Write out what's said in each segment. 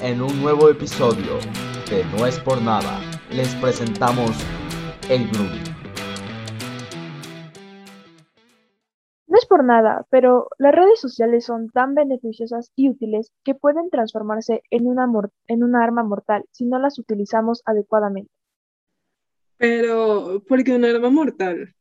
en un nuevo episodio de No es por nada. Les presentamos el grooming. No es por nada, pero las redes sociales son tan beneficiosas y útiles que pueden transformarse en una, en una arma mortal si no las utilizamos adecuadamente. Pero, ¿por qué una arma mortal?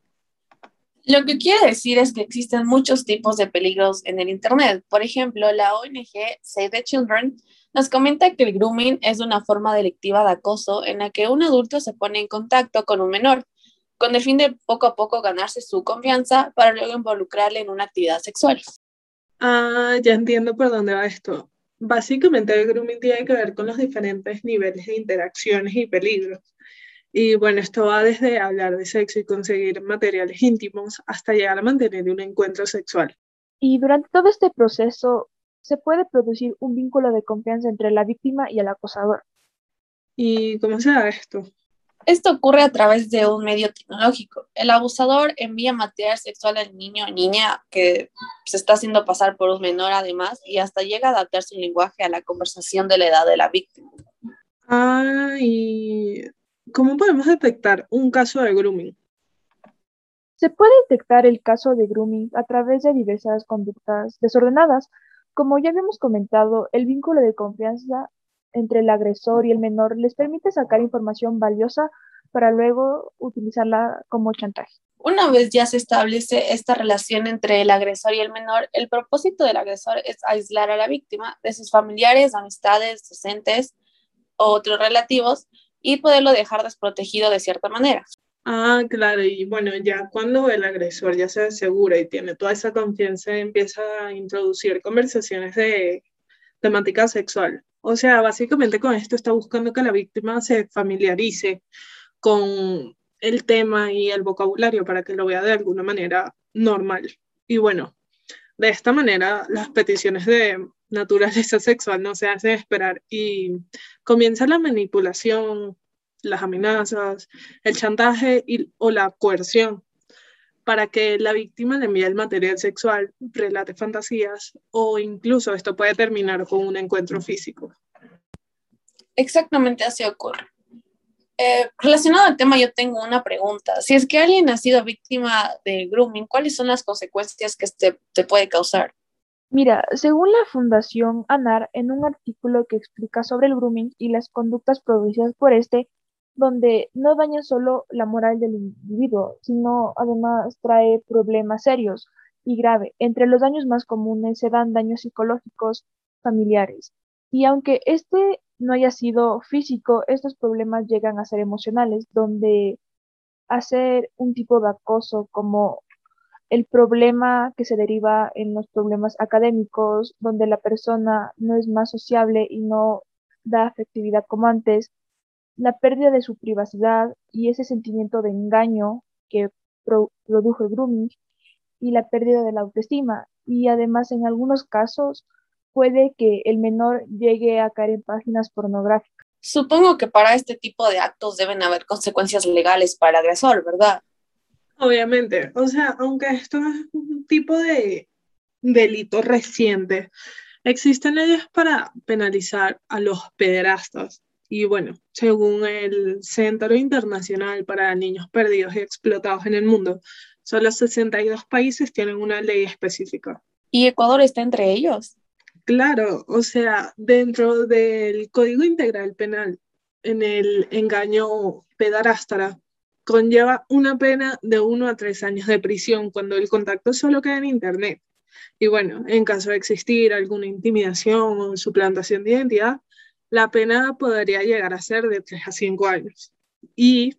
Lo que quiere decir es que existen muchos tipos de peligros en el Internet. Por ejemplo, la ONG Save the Children nos comenta que el grooming es una forma delictiva de acoso en la que un adulto se pone en contacto con un menor, con el fin de poco a poco ganarse su confianza para luego involucrarle en una actividad sexual. Ah, ya entiendo por dónde va esto. Básicamente el grooming tiene que ver con los diferentes niveles de interacciones y peligros. Y bueno, esto va desde hablar de sexo y conseguir materiales íntimos hasta llegar a mantener un encuentro sexual. Y durante todo este proceso se puede producir un vínculo de confianza entre la víctima y el acosador. ¿Y cómo se da esto? Esto ocurre a través de un medio tecnológico. El abusador envía material sexual al niño o niña que se está haciendo pasar por un menor además y hasta llega a adaptar su lenguaje a la conversación de la edad de la víctima. Ah, y ¿Cómo podemos detectar un caso de grooming? Se puede detectar el caso de grooming a través de diversas conductas desordenadas. Como ya habíamos comentado, el vínculo de confianza entre el agresor y el menor les permite sacar información valiosa para luego utilizarla como chantaje. Una vez ya se establece esta relación entre el agresor y el menor, el propósito del agresor es aislar a la víctima de sus familiares, amistades, docentes o otros relativos y poderlo dejar desprotegido de cierta manera. Ah, claro, y bueno, ya cuando el agresor ya se asegura y tiene toda esa confianza, empieza a introducir conversaciones de temática sexual. O sea, básicamente con esto está buscando que la víctima se familiarice con el tema y el vocabulario para que lo vea de alguna manera normal. Y bueno, de esta manera las peticiones de naturaleza sexual no se hace esperar y comienza la manipulación, las amenazas, el chantaje y, o la coerción para que la víctima le envíe el material sexual, relate fantasías o incluso esto puede terminar con un encuentro físico. Exactamente así ocurre. Eh, relacionado al tema, yo tengo una pregunta. Si es que alguien ha sido víctima de grooming, ¿cuáles son las consecuencias que este te puede causar? Mira, según la Fundación ANAR, en un artículo que explica sobre el grooming y las conductas producidas por este, donde no daña solo la moral del individuo, sino además trae problemas serios y graves. Entre los daños más comunes se dan daños psicológicos familiares. Y aunque este no haya sido físico, estos problemas llegan a ser emocionales, donde hacer un tipo de acoso como el problema que se deriva en los problemas académicos, donde la persona no es más sociable y no da afectividad como antes, la pérdida de su privacidad y ese sentimiento de engaño que produjo el grooming y la pérdida de la autoestima. Y además, en algunos casos, puede que el menor llegue a caer en páginas pornográficas. Supongo que para este tipo de actos deben haber consecuencias legales para el agresor, ¿verdad? Obviamente, o sea, aunque esto es un tipo de delito reciente, existen leyes para penalizar a los pederastas. Y bueno, según el Centro Internacional para Niños Perdidos y Explotados en el Mundo, solo 62 países tienen una ley específica. ¿Y Ecuador está entre ellos? Claro, o sea, dentro del Código Integral Penal, en el engaño pedarástara, conlleva una pena de uno a tres años de prisión cuando el contacto solo queda en Internet. Y bueno, en caso de existir alguna intimidación o suplantación de identidad, la pena podría llegar a ser de tres a cinco años. Y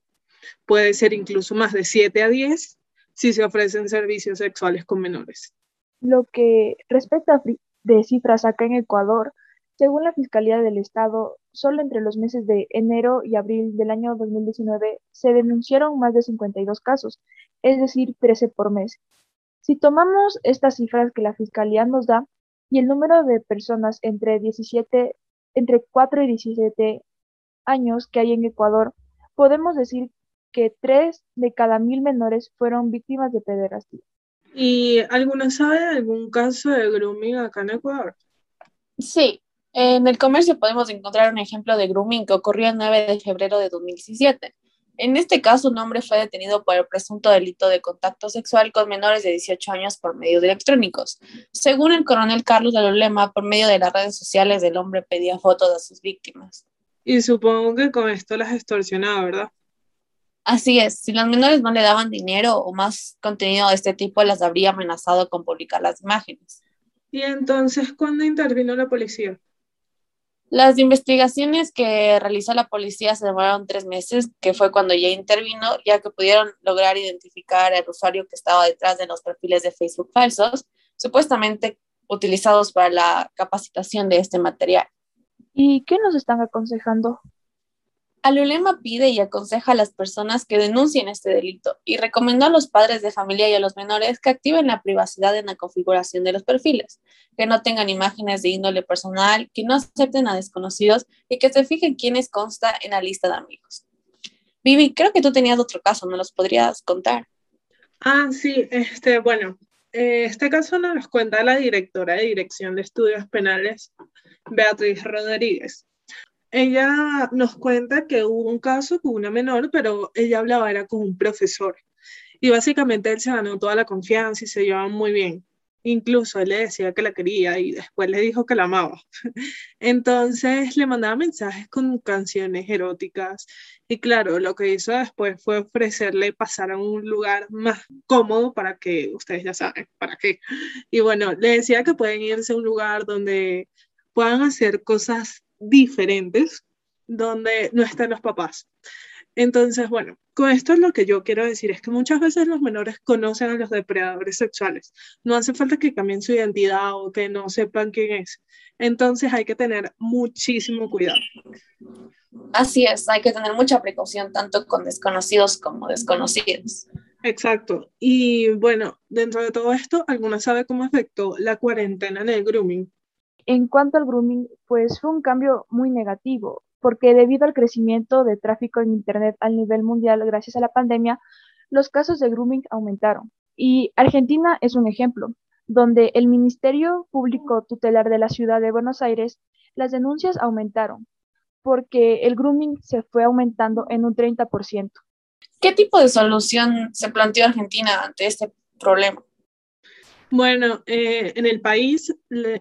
puede ser incluso más de siete a diez si se ofrecen servicios sexuales con menores. Lo que respecta de cifras acá en Ecuador, según la Fiscalía del Estado, solo entre los meses de enero y abril del año 2019 se denunciaron más de 52 casos, es decir, 13 por mes. Si tomamos estas cifras que la Fiscalía nos da y el número de personas entre 17, entre 4 y 17 años que hay en Ecuador, podemos decir que 3 de cada mil menores fueron víctimas de pederastía. ¿Y alguna sabe de algún caso de grooming acá en Ecuador? Sí, En el comercio podemos encontrar un ejemplo de grooming que ocurrió el 9 de febrero de 2017. En este caso, un hombre fue detenido por el presunto delito de contacto sexual con menores de 18 años por medios electrónicos. Según el coronel Carlos de Lolema, por medio de las redes sociales, el hombre pedía fotos de sus víctimas. Y supongo que con esto las extorsionaba, ¿verdad? Así es, si los menores no le daban dinero o más contenido de este tipo, las habría amenazado con publicar las imágenes. ¿Y entonces cuándo intervino la policía? Las investigaciones que realizó la policía se demoraron tres meses, que fue cuando ya intervino, ya que pudieron lograr identificar al usuario que estaba detrás de los perfiles de Facebook falsos, supuestamente utilizados para la capacitación de este material. ¿Y qué nos están aconsejando? Alulema pide y aconseja a las personas que denuncien este delito y recomendó a los padres de familia y a los menores que activen la privacidad en la configuración de los perfiles, que no tengan imágenes de índole personal, que no acepten a desconocidos y que se fijen quiénes consta en la lista de amigos. Vivi, creo que tú tenías otro caso, ¿no los podrías contar? Ah, sí, este, bueno, eh, este caso nos cuenta la directora de Dirección de Estudios Penales, Beatriz Rodríguez ella nos cuenta que hubo un caso con una menor, pero ella hablaba era con un profesor. Y básicamente él se ganó toda la confianza y se llevaban muy bien. Incluso él le decía que la quería y después le dijo que la amaba. Entonces le mandaba mensajes con canciones eróticas. Y claro, lo que hizo después fue ofrecerle pasar a un lugar más cómodo para que, ustedes ya saben, para qué. Y bueno, le decía que pueden irse a un lugar donde puedan hacer cosas diferentes donde no están los papás. Entonces, bueno, con esto lo que yo quiero decir es que muchas veces los menores conocen a los depredadores sexuales. No hace falta que cambien su identidad o que no sepan quién es. Entonces hay que tener muchísimo cuidado. Así es, hay que tener mucha precaución tanto con desconocidos como desconocidos. Exacto. Y bueno, dentro de todo esto, ¿alguna sabe cómo afectó la cuarentena en el grooming? En cuanto al grooming, pues fue un cambio muy negativo, porque debido al crecimiento de tráfico en Internet a nivel mundial gracias a la pandemia, los casos de grooming aumentaron. Y Argentina es un ejemplo, donde el Ministerio Público Tutelar de la Ciudad de Buenos Aires, las denuncias aumentaron, porque el grooming se fue aumentando en un 30%. ¿Qué tipo de solución se planteó Argentina ante este problema? Bueno, eh, en el país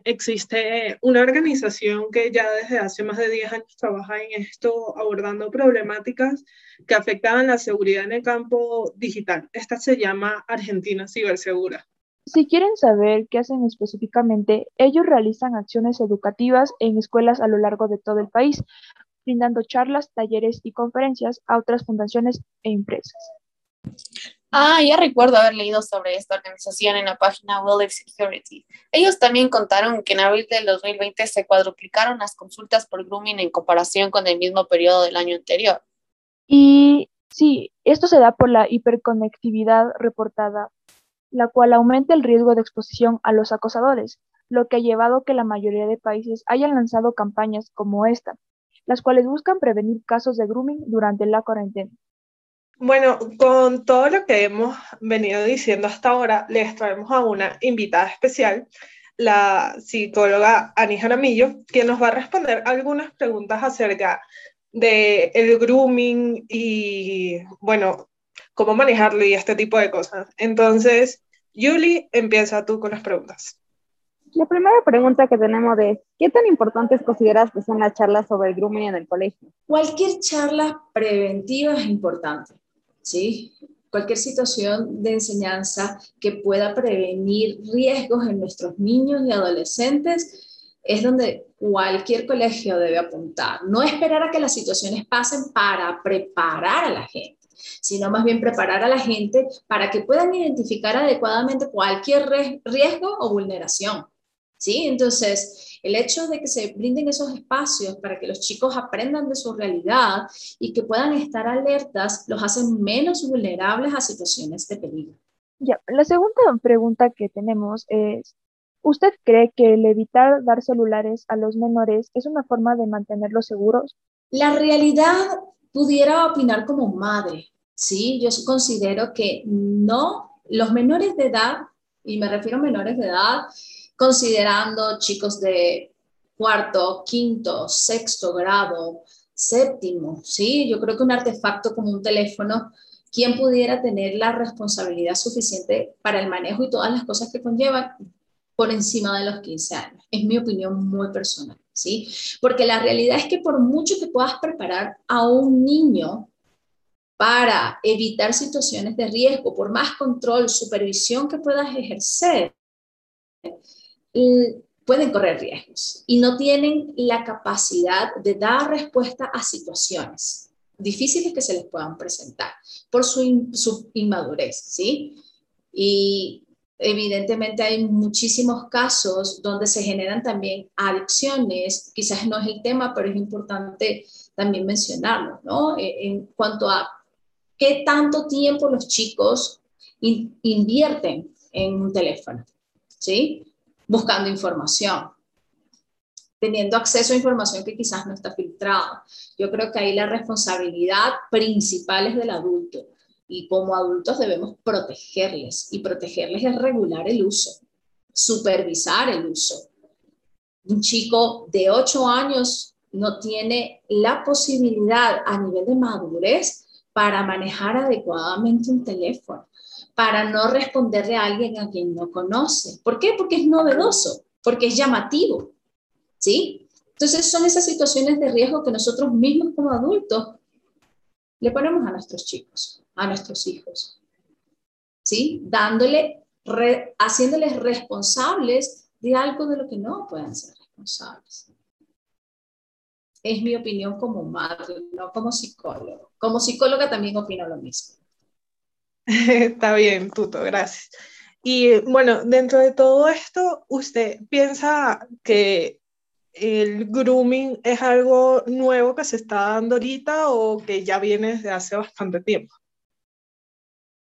existe una organización que ya desde hace más de 10 años trabaja en esto, abordando problemáticas que afectaban la seguridad en el campo digital. Esta se llama Argentina Cibersegura. Si quieren saber qué hacen específicamente, ellos realizan acciones educativas en escuelas a lo largo de todo el país, brindando charlas, talleres y conferencias a otras fundaciones e empresas. Ah, ya recuerdo haber leído sobre esta organización en la página Wildlife Security. Ellos también contaron que en abril del 2020 se cuadruplicaron las consultas por grooming en comparación con el mismo periodo del año anterior. Y sí, esto se da por la hiperconectividad reportada, la cual aumenta el riesgo de exposición a los acosadores, lo que ha llevado a que la mayoría de países hayan lanzado campañas como esta, las cuales buscan prevenir casos de grooming durante la cuarentena. Bueno, con todo lo que hemos venido diciendo hasta ahora, les traemos a una invitada especial, la psicóloga Ani Jaramillo, quien nos va a responder algunas preguntas acerca de el grooming y, bueno, cómo manejarlo y este tipo de cosas. Entonces, Julie, empieza tú con las preguntas. La primera pregunta que tenemos es, ¿qué tan importantes consideras que son las charlas sobre el grooming en el colegio? Cualquier charla preventiva es importante. ¿Sí? Cualquier situación de enseñanza que pueda prevenir riesgos en nuestros niños y adolescentes es donde cualquier colegio debe apuntar. No esperar a que las situaciones pasen para preparar a la gente, sino más bien preparar a la gente para que puedan identificar adecuadamente cualquier riesgo o vulneración. ¿Sí? Entonces, el hecho de que se brinden esos espacios para que los chicos aprendan de su realidad y que puedan estar alertas los hace menos vulnerables a situaciones de peligro. Ya, la segunda pregunta que tenemos es, ¿usted cree que el evitar dar celulares a los menores es una forma de mantenerlos seguros? La realidad pudiera opinar como madre, ¿sí? Yo considero que no, los menores de edad, y me refiero a menores de edad, considerando chicos de cuarto, quinto, sexto grado, séptimo, ¿sí? Yo creo que un artefacto como un teléfono, ¿quién pudiera tener la responsabilidad suficiente para el manejo y todas las cosas que conllevan por encima de los 15 años? Es mi opinión muy personal, ¿sí? Porque la realidad es que por mucho que puedas preparar a un niño para evitar situaciones de riesgo, por más control, supervisión que puedas ejercer, pueden correr riesgos y no tienen la capacidad de dar respuesta a situaciones difíciles que se les puedan presentar por su, su inmadurez, ¿sí? Y evidentemente hay muchísimos casos donde se generan también adicciones, quizás no es el tema, pero es importante también mencionarlo, ¿no? E, en cuanto a qué tanto tiempo los chicos invierten en un teléfono, ¿sí? Buscando información, teniendo acceso a información que quizás no está filtrada. Yo creo que ahí la responsabilidad principal es del adulto y como adultos debemos protegerles y protegerles es regular el uso, supervisar el uso. Un chico de 8 años no tiene la posibilidad a nivel de madurez para manejar adecuadamente un teléfono, para no responderle a alguien a quien no conoce. ¿Por qué? Porque es novedoso, porque es llamativo, ¿sí? Entonces son esas situaciones de riesgo que nosotros mismos como adultos le ponemos a nuestros chicos, a nuestros hijos, ¿sí? Dándole, haciéndoles responsables de algo de lo que no pueden ser responsables es mi opinión como madre, no como psicólogo. Como psicóloga también opino lo mismo. Está bien, Tuto, gracias. Y bueno, dentro de todo esto, ¿usted piensa que el grooming es algo nuevo que se está dando ahorita o que ya viene desde hace bastante tiempo?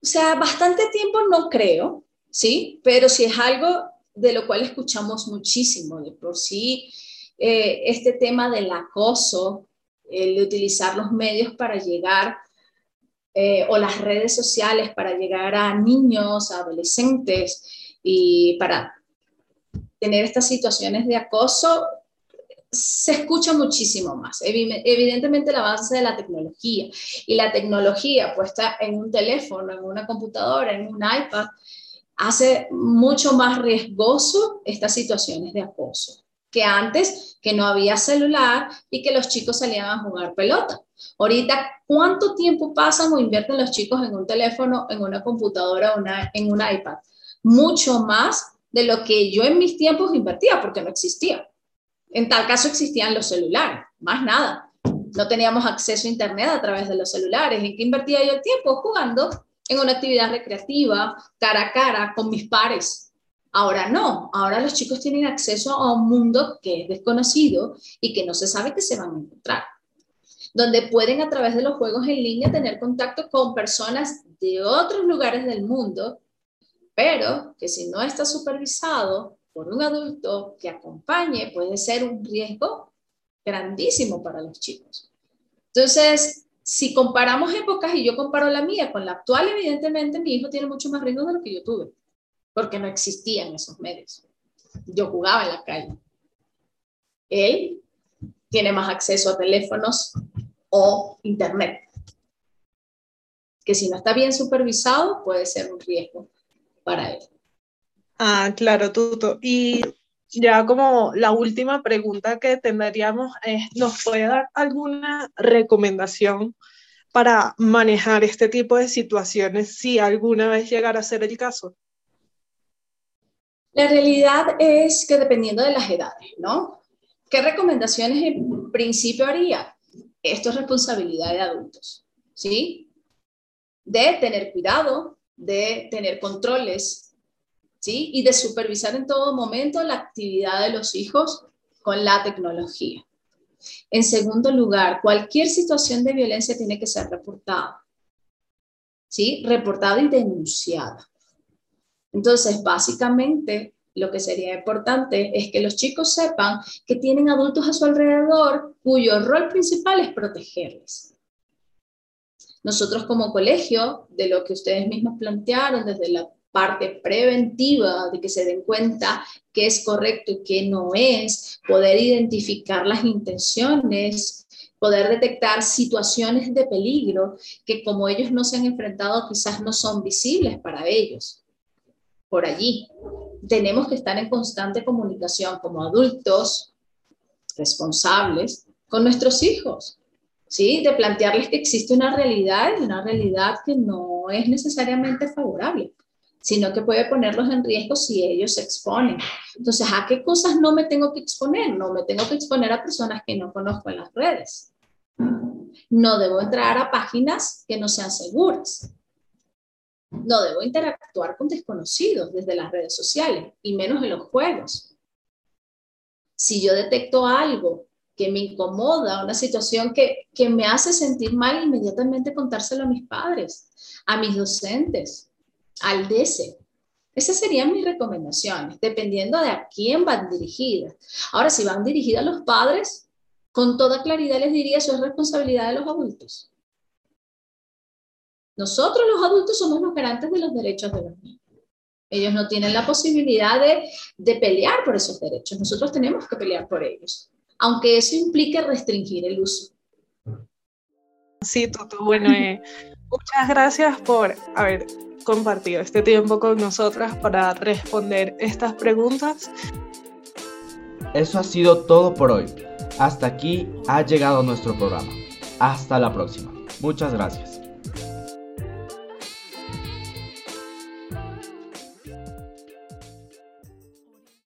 O sea, bastante tiempo no creo, ¿sí? Pero sí es algo de lo cual escuchamos muchísimo. De por sí, eh, este tema del acoso, el de utilizar los medios para llegar, eh, o las redes sociales para llegar a niños, a adolescentes y para tener estas situaciones de acoso, se escucha muchísimo más. Evidentemente el avance de la tecnología y la tecnología puesta en un teléfono, en una computadora, en un iPad, hace mucho más riesgoso estas situaciones de acoso que antes, que no había celular y que los chicos salían a jugar pelota. Ahorita, ¿cuánto tiempo pasan o invierten los chicos en un teléfono, en una computadora, en un iPad? Mucho más de lo que yo en mis tiempos invertía, porque no existía. En tal caso existían los celulares, más nada. No teníamos acceso a Internet a través de los celulares. ¿En qué invertía yo el tiempo? Jugando en una actividad recreativa, cara a cara, con mis pares, Ahora no, ahora los chicos tienen acceso a un mundo que es desconocido y que no se sabe que se van a encontrar, donde pueden a través de los juegos en línea tener contacto con personas de otros lugares del mundo, pero que si no está supervisado por un adulto que acompañe, puede ser un riesgo grandísimo para los chicos. Entonces, si comparamos épocas y yo comparo la mía con la actual, evidentemente mi hijo tiene mucho más riesgo de lo que yo tuve porque no existían esos medios. Yo jugaba en la calle. Él tiene más acceso a teléfonos o internet, que si no está bien supervisado puede ser un riesgo para él. Ah, claro, Tuto. Y ya como la última pregunta que tendríamos es, ¿nos puede dar alguna recomendación para manejar este tipo de situaciones si alguna vez llegara a ser el caso? La realidad es que dependiendo de las edades, ¿no? ¿Qué recomendaciones en principio haría? Esto es responsabilidad de adultos, ¿sí? De tener cuidado, de tener controles, ¿sí? Y de supervisar en todo momento la actividad de los hijos con la tecnología. En segundo lugar, cualquier situación de violencia tiene que ser reportada, ¿sí? Reportada y denunciada. Entonces, básicamente, lo que sería importante es que los chicos sepan que tienen adultos a su alrededor cuyo rol principal es protegerles. Nosotros como colegio, de lo que ustedes mismos plantearon, desde la parte preventiva de que se den cuenta qué es correcto y qué no es, poder identificar las intenciones, poder detectar situaciones de peligro que como ellos no se han enfrentado quizás no son visibles para ellos. Por allí tenemos que estar en constante comunicación como adultos responsables con nuestros hijos, ¿sí? De plantearles que existe una realidad y una realidad que no es necesariamente favorable sino que puede ponerlos en riesgo si ellos se exponen. Entonces, ¿a qué cosas no me tengo que exponer? No me tengo que exponer a personas que no conozco en las redes. No debo entrar a páginas que no sean seguras. No debo interactuar con desconocidos desde las redes sociales y menos en los juegos. Si yo detecto algo que me incomoda, una situación que, que me hace sentir mal, inmediatamente contárselo a mis padres, a mis docentes, al DC. Esas serían mis recomendaciones, dependiendo de a quién van dirigidas. Ahora, si van dirigidas a los padres, con toda claridad les diría, eso es responsabilidad de los adultos. Nosotros los adultos somos los garantes de los derechos de los niños. Ellos no tienen la posibilidad de, de pelear por esos derechos. Nosotros tenemos que pelear por ellos, aunque eso implique restringir el uso. Sí, Tutu, bueno, eh, muchas gracias por haber compartido este tiempo con nosotras para responder estas preguntas. Eso ha sido todo por hoy. Hasta aquí ha llegado nuestro programa. Hasta la próxima. Muchas gracias.